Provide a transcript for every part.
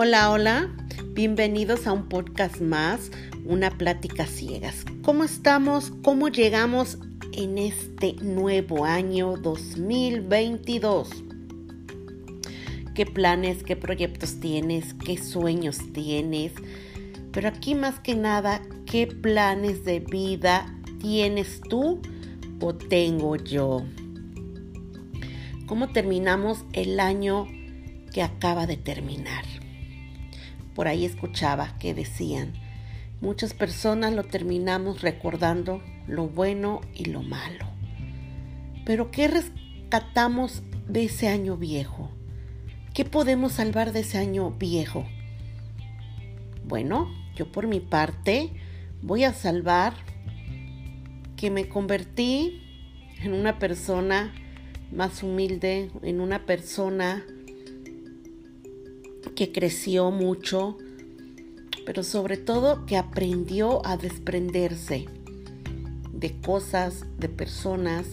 Hola, hola, bienvenidos a un podcast más, una plática ciegas. ¿Cómo estamos? ¿Cómo llegamos en este nuevo año 2022? ¿Qué planes, qué proyectos tienes? ¿Qué sueños tienes? Pero aquí más que nada, ¿qué planes de vida tienes tú o tengo yo? ¿Cómo terminamos el año que acaba de terminar? Por ahí escuchaba que decían, muchas personas lo terminamos recordando lo bueno y lo malo. Pero ¿qué rescatamos de ese año viejo? ¿Qué podemos salvar de ese año viejo? Bueno, yo por mi parte voy a salvar que me convertí en una persona más humilde, en una persona que creció mucho, pero sobre todo que aprendió a desprenderse de cosas, de personas,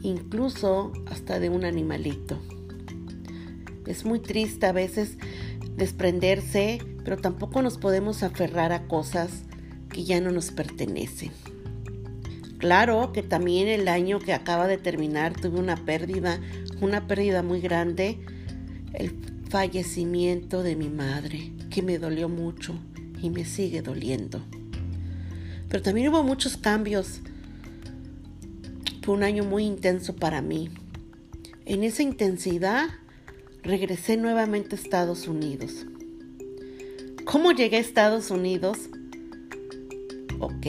incluso hasta de un animalito. Es muy triste a veces desprenderse, pero tampoco nos podemos aferrar a cosas que ya no nos pertenecen. Claro que también el año que acaba de terminar tuve una pérdida, una pérdida muy grande. El fallecimiento de mi madre, que me dolió mucho y me sigue doliendo. Pero también hubo muchos cambios. Fue un año muy intenso para mí. En esa intensidad regresé nuevamente a Estados Unidos. ¿Cómo llegué a Estados Unidos? Ok,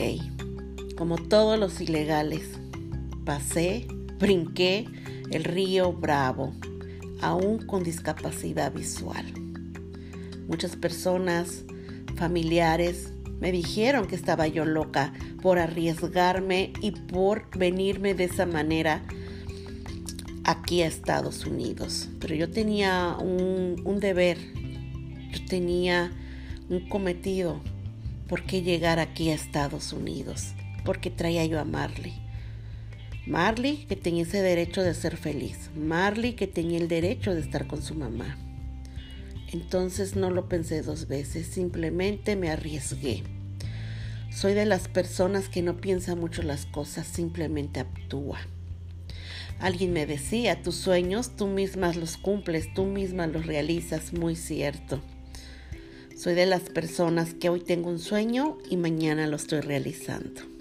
como todos los ilegales, pasé, brinqué el río Bravo aún con discapacidad visual. Muchas personas, familiares, me dijeron que estaba yo loca por arriesgarme y por venirme de esa manera aquí a Estados Unidos. Pero yo tenía un, deber, yo tenía un cometido. ¿Por qué llegar aquí a Estados Unidos? Porque traía yo a Marley. Marley que tenía ese derecho de ser feliz. Marley que tenía el derecho de estar con su mamá. Entonces no lo pensé dos veces, simplemente me arriesgué. Soy de las personas que no piensa mucho las cosas, simplemente actúa. Alguien me decía, tus sueños tú mismas los cumples, tú misma los realizas, muy cierto. Soy de las personas que hoy tengo un sueño y mañana lo estoy realizando.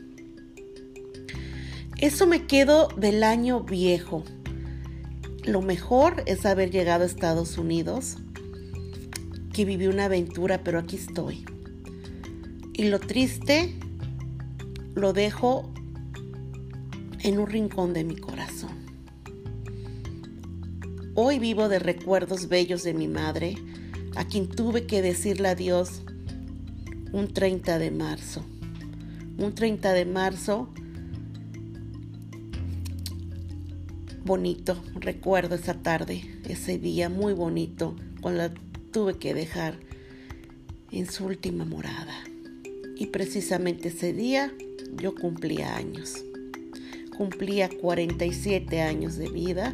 Eso me quedo del año viejo. Lo mejor es haber llegado a Estados Unidos, que viví una aventura, pero aquí estoy. Y lo triste lo dejo en un rincón de mi corazón. Hoy vivo de recuerdos bellos de mi madre, a quien tuve que decirle adiós un 30 de marzo. Un 30 de marzo bonito. Recuerdo esa tarde, ese día muy bonito, cuando la tuve que dejar en su última morada. Y precisamente ese día yo cumplía años. Cumplía 47 años de vida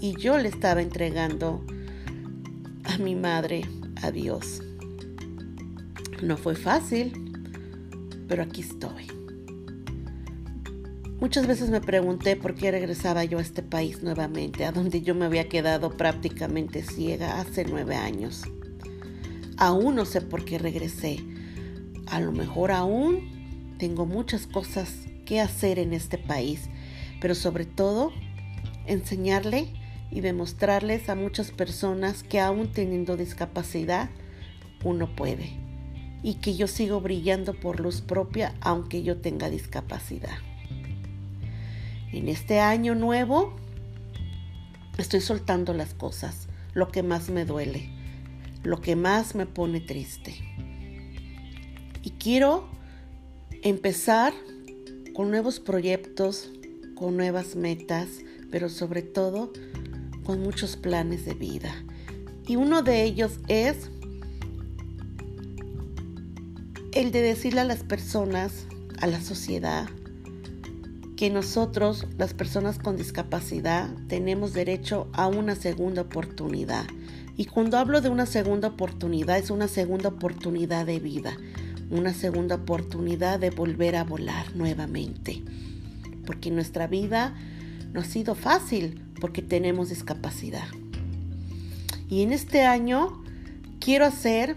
y yo le estaba entregando a mi madre a Dios. No fue fácil, pero aquí estoy. Muchas veces me pregunté por qué regresaba yo a este país nuevamente, a donde yo me había quedado prácticamente ciega hace nueve años. Aún no sé por qué regresé. A lo mejor aún tengo muchas cosas que hacer en este país, pero sobre todo enseñarle y demostrarles a muchas personas que aún teniendo discapacidad, uno puede y que yo sigo brillando por luz propia aunque yo tenga discapacidad. En este año nuevo estoy soltando las cosas, lo que más me duele, lo que más me pone triste. Y quiero empezar con nuevos proyectos, con nuevas metas, pero sobre todo con muchos planes de vida. Y uno de ellos es el de decirle a las personas, a la sociedad, que nosotros, las personas con discapacidad, tenemos derecho a una segunda oportunidad Y cuando hablo de una segunda oportunidad, es una segunda oportunidad de vida, una segunda oportunidad de volver a volar nuevamente. Porque nuestra vida no ha sido fácil porque tenemos discapacidad. Y en este año quiero hacer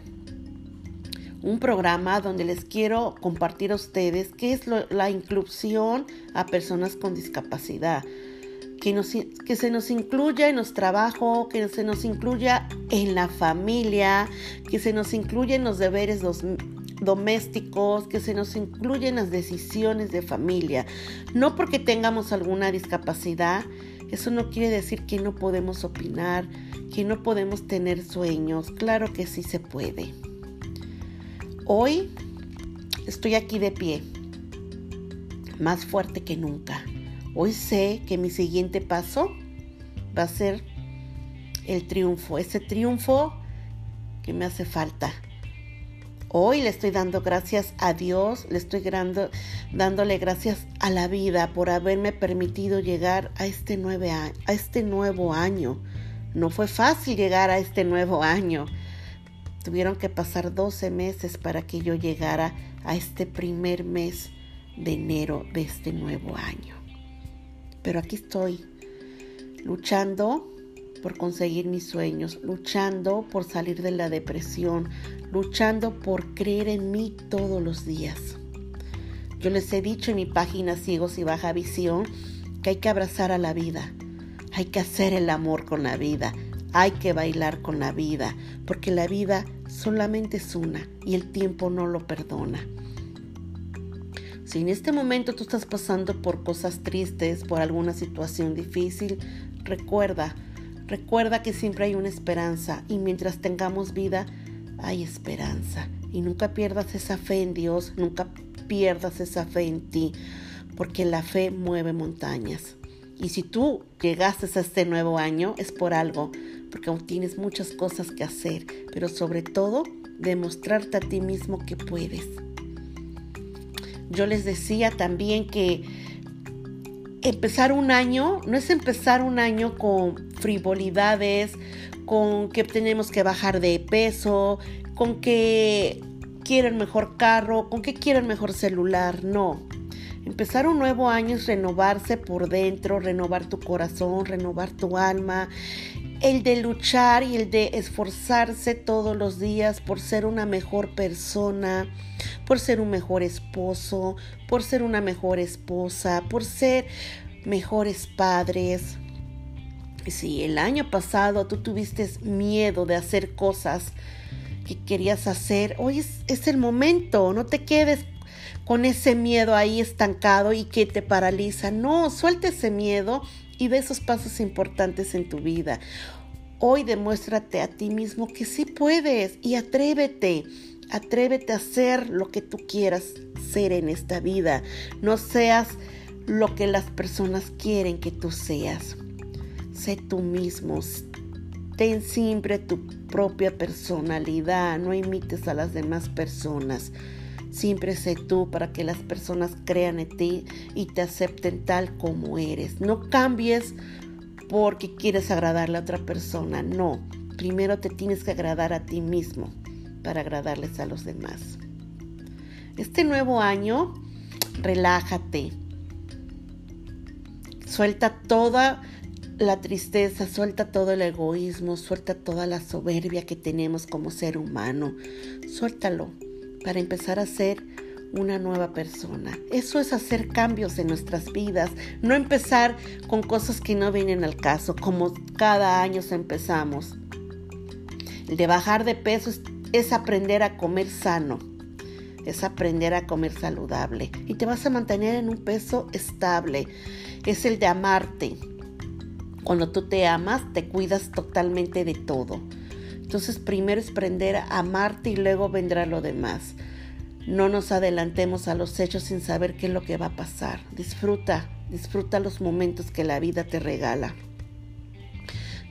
un programa donde les quiero compartir a ustedes qué es la inclusión a personas con discapacidad. Que, que se nos incluya en los trabajos, que se nos incluya en la familia, que se nos incluya en los deberes domésticos, que se nos incluya en las decisiones de familia. No porque tengamos alguna discapacidad, eso no quiere decir que no podemos opinar, que no podemos tener sueños. Claro que sí se puede. Hoy estoy aquí de pie, más fuerte que nunca. Hoy sé que mi siguiente paso va a ser el triunfo, ese triunfo que me hace falta. Hoy le estoy dando gracias a Dios, le estoy dándole gracias a la vida por haberme permitido llegar a este, a este nuevo año. No fue fácil llegar a este nuevo año. Tuvieron que pasar 12 meses para que yo llegara a este primer mes de enero de este nuevo año. Pero aquí estoy, luchando por conseguir mis sueños, luchando por salir de la depresión, luchando por creer en mí todos los días. Yo les he dicho en mi página Ciegos y Baja Visión que hay que abrazar a la vida, hay que hacer el amor con la vida, hay que bailar con la vida, porque la vida solamente es una y el tiempo no lo perdona. Si en este momento tú estás pasando por cosas tristes, por alguna situación difícil, recuerda, recuerda que siempre hay una esperanza y mientras tengamos vida, hay esperanza. Y nunca pierdas esa fe en Dios, nunca pierdas esa fe en ti, porque la fe mueve montañas. Y si tú llegaste a este nuevo año, es por algo porque aún tienes muchas cosas que hacer, pero sobre todo demostrarte a ti mismo que puedes. Yo les decía también que empezar un año no es empezar un año con frivolidades, con que tenemos que bajar de peso, con que quiero el mejor carro, con que quiero el mejor celular, no. Empezar un nuevo año es renovarse por dentro, renovar tu corazón, renovar tu alma, el de luchar y el de esforzarse todos los días por ser una mejor persona, por ser un mejor esposo, por ser una mejor esposa, por ser mejores padres. Si el año pasado tú tuviste miedo de hacer cosas que querías hacer, hoy es, es el momento, no te quedes con ese miedo ahí estancado y que te paraliza. No, suelta ese miedo y de esos pasos importantes en tu vida. Hoy demuéstrate a ti mismo que sí puedes y atrévete. Atrévete a hacer lo que tú quieras ser en esta vida. No seas lo que las personas quieren que tú seas. Sé tú mismo. Ten siempre tu propia personalidad. No imites a las demás personas. Siempre sé tú para que las personas crean en ti y te acepten tal como eres. No cambies porque quieres agradarle a otra persona. No, primero te tienes que agradar a ti mismo para agradarles a los demás. Este nuevo año, relájate. Suelta toda la tristeza, suelta todo el egoísmo, suelta toda la soberbia que tenemos como ser humano. Suéltalo para empezar a ser una nueva persona. Eso es hacer cambios en nuestras vidas, no empezar con cosas que no vienen al caso, como cada año empezamos. El de bajar de peso es, es aprender a comer sano, es aprender a comer saludable y te vas a mantener en un peso estable. Es el de amarte. Cuando tú te amas, te cuidas totalmente de todo. Entonces primero es aprender a amarte y luego vendrá lo demás. No nos adelantemos a los hechos sin saber qué es lo que va a pasar. Disfruta, disfruta los momentos que la vida te regala.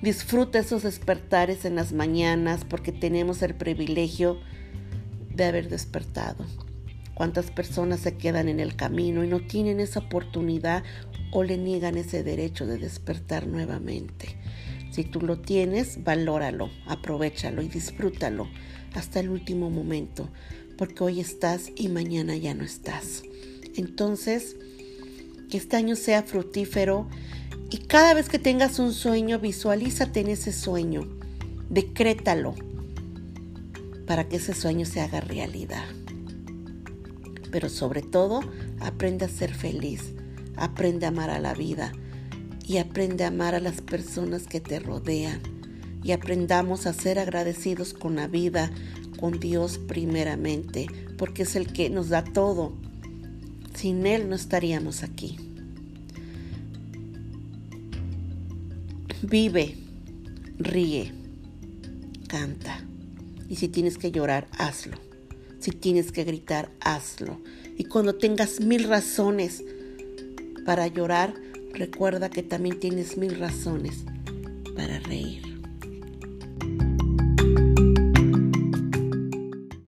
Disfruta esos despertares en las mañanas porque tenemos el privilegio de haber despertado. ¿Cuántas personas se quedan en el camino y no tienen esa oportunidad o le niegan ese derecho de despertar nuevamente? Si tú lo tienes, valóralo, aprovechalo y disfrútalo hasta el último momento, porque hoy estás y mañana ya no estás. Entonces, que este año sea fructífero y cada vez que tengas un sueño, visualízate en ese sueño, decrétalo para que ese sueño se haga realidad. Pero sobre todo, aprende a ser feliz, aprende a amar a la vida y aprende a amar a las personas que te rodean. Y aprendamos a ser agradecidos con la vida, con Dios primeramente, porque es el que nos da todo. Sin Él no estaríamos aquí. Vive, ríe, canta. Y si tienes que llorar, hazlo. Si tienes que gritar, hazlo. Y cuando tengas mil razones para llorar, recuerda que también tienes mil razones para reír.